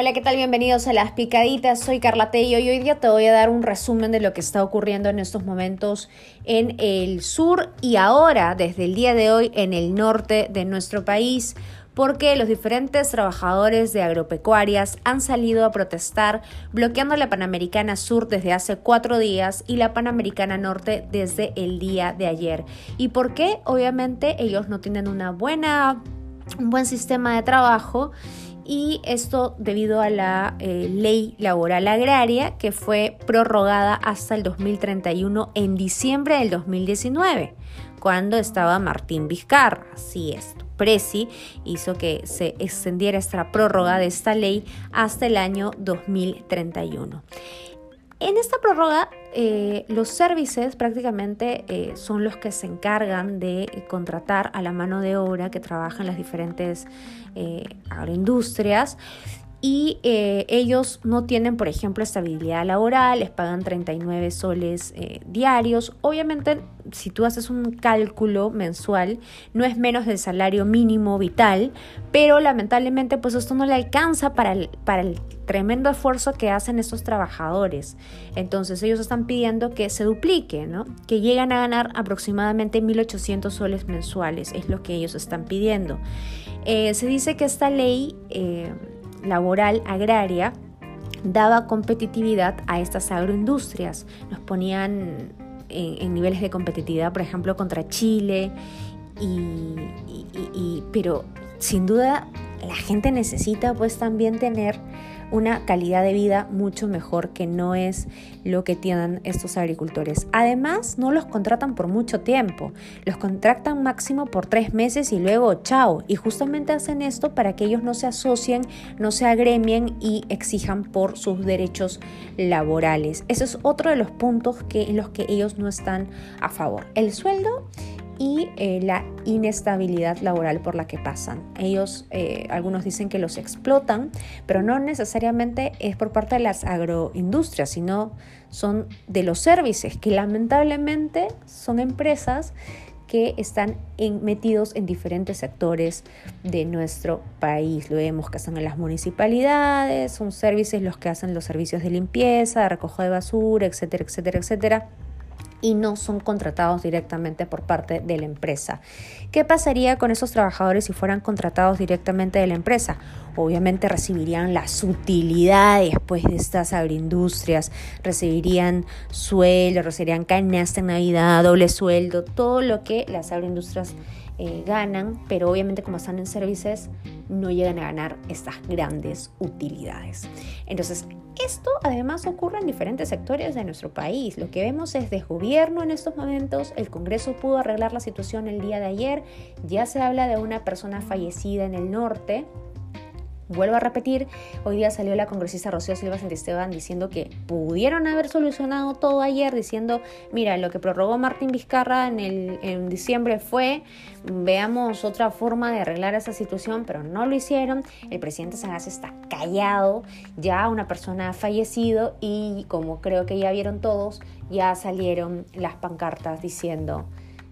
Hola, ¿qué tal? Bienvenidos a Las Picaditas. Soy Carla Tello y hoy día te voy a dar un resumen de lo que está ocurriendo en estos momentos en el sur y ahora, desde el día de hoy, en el norte de nuestro país porque los diferentes trabajadores de agropecuarias han salido a protestar bloqueando la Panamericana Sur desde hace cuatro días y la Panamericana Norte desde el día de ayer. ¿Y por qué? Obviamente ellos no tienen una buena, un buen sistema de trabajo y esto debido a la eh, ley laboral agraria que fue prorrogada hasta el 2031 en diciembre del 2019, cuando estaba Martín Vizcarra. Así es. Presi hizo que se extendiera esta prórroga de esta ley hasta el año 2031. En esta prórroga, eh, los servicios prácticamente eh, son los que se encargan de contratar a la mano de obra que trabaja en las diferentes eh, agroindustrias y ellos no tienen, por ejemplo, estabilidad laboral, les pagan 39 soles diarios. Obviamente, si tú haces un cálculo mensual, no es menos del salario mínimo vital, pero lamentablemente, pues esto no le alcanza para para el tremendo esfuerzo que hacen estos trabajadores. Entonces ellos están pidiendo que se duplique, ¿no? que llegan a ganar aproximadamente 1.800 soles mensuales, es lo que ellos están pidiendo. Eh, se dice que esta ley eh, laboral agraria daba competitividad a estas agroindustrias, nos ponían en, niveles de competitividad, por ejemplo, contra Chile, y, pero sin duda la gente necesita pues también tener una calidad de vida mucho mejor que no es lo que tienen estos agricultores. Además, no los contratan por mucho tiempo, los contratan máximo por tres meses y luego chao. Y justamente hacen esto para que ellos no se asocien, no se agremien y exijan por sus derechos laborales. Ese es otro de los puntos que, en los que ellos no están a favor. El sueldo y eh, la inestabilidad laboral por la que pasan. Ellos, eh, algunos dicen que los explotan, pero no necesariamente es por parte de las agroindustrias, sino son de los servicios, que lamentablemente son empresas que están metidos en diferentes sectores de nuestro país. Lo vemos que están en las municipalidades, son servicios los que hacen los servicios de limpieza, de recojo de basura, etcétera, etcétera, etcétera y no son contratados directamente por parte de la empresa. ¿Qué pasaría con esos trabajadores si fueran contratados directamente de la empresa? Obviamente recibirían las utilidades pues, de estas agroindustrias, recibirían sueldo, recibirían canasta en Navidad, doble sueldo, todo lo que las agroindustrias eh, ganan, pero obviamente como están en servicios no llegan a ganar estas grandes utilidades. Entonces, esto además ocurre en diferentes sectores de nuestro país. Lo que vemos es desgobierno en estos momentos. El Congreso pudo arreglar la situación el día de ayer. Ya se habla de una persona fallecida en el norte Vuelvo a repetir, hoy día salió la congresista Rocío Silva Santisteban diciendo que pudieron haber solucionado todo ayer, diciendo, mira, lo que prorrogó Martín Vizcarra en, el, en diciembre fue, veamos otra forma de arreglar esa situación, pero no lo hicieron. El presidente Sagaz está callado, ya una persona ha fallecido y como creo que ya vieron todos, ya salieron las pancartas diciendo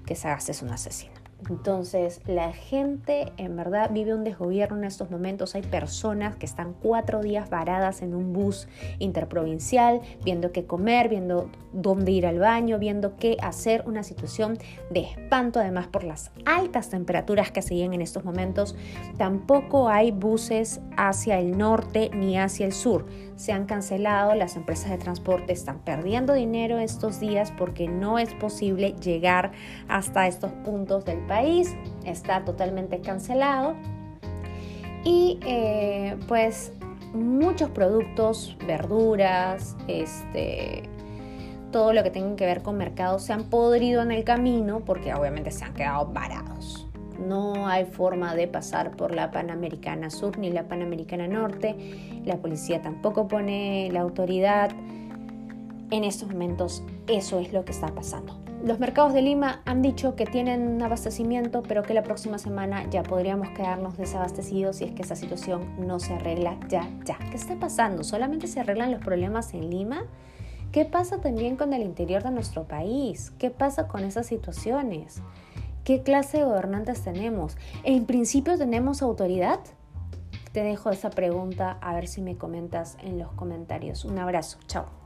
que Sagaz es un asesino. Entonces, la gente en verdad vive un desgobierno en estos momentos. Hay personas que están cuatro días varadas en un bus interprovincial, viendo qué comer, viendo dónde ir al baño, viendo qué hacer. Una situación de espanto, además, por las altas temperaturas que siguen en estos momentos. Tampoco hay buses hacia el norte ni hacia el sur. Se han cancelado, las empresas de transporte están perdiendo dinero estos días porque no es posible llegar hasta estos puntos del país, está totalmente cancelado y eh, pues muchos productos, verduras, este, todo lo que tenga que ver con mercados se han podrido en el camino porque obviamente se han quedado varados. No hay forma de pasar por la Panamericana Sur ni la Panamericana Norte. La policía tampoco pone la autoridad. En estos momentos eso es lo que está pasando. Los mercados de Lima han dicho que tienen abastecimiento, pero que la próxima semana ya podríamos quedarnos desabastecidos si es que esa situación no se arregla ya, ya. ¿Qué está pasando? ¿Solamente se arreglan los problemas en Lima? ¿Qué pasa también con el interior de nuestro país? ¿Qué pasa con esas situaciones? ¿Qué clase de gobernantes tenemos? ¿En principio tenemos autoridad? te dejo esa pregunta a ver si me comentas en los comentarios. Un abrazo, chao.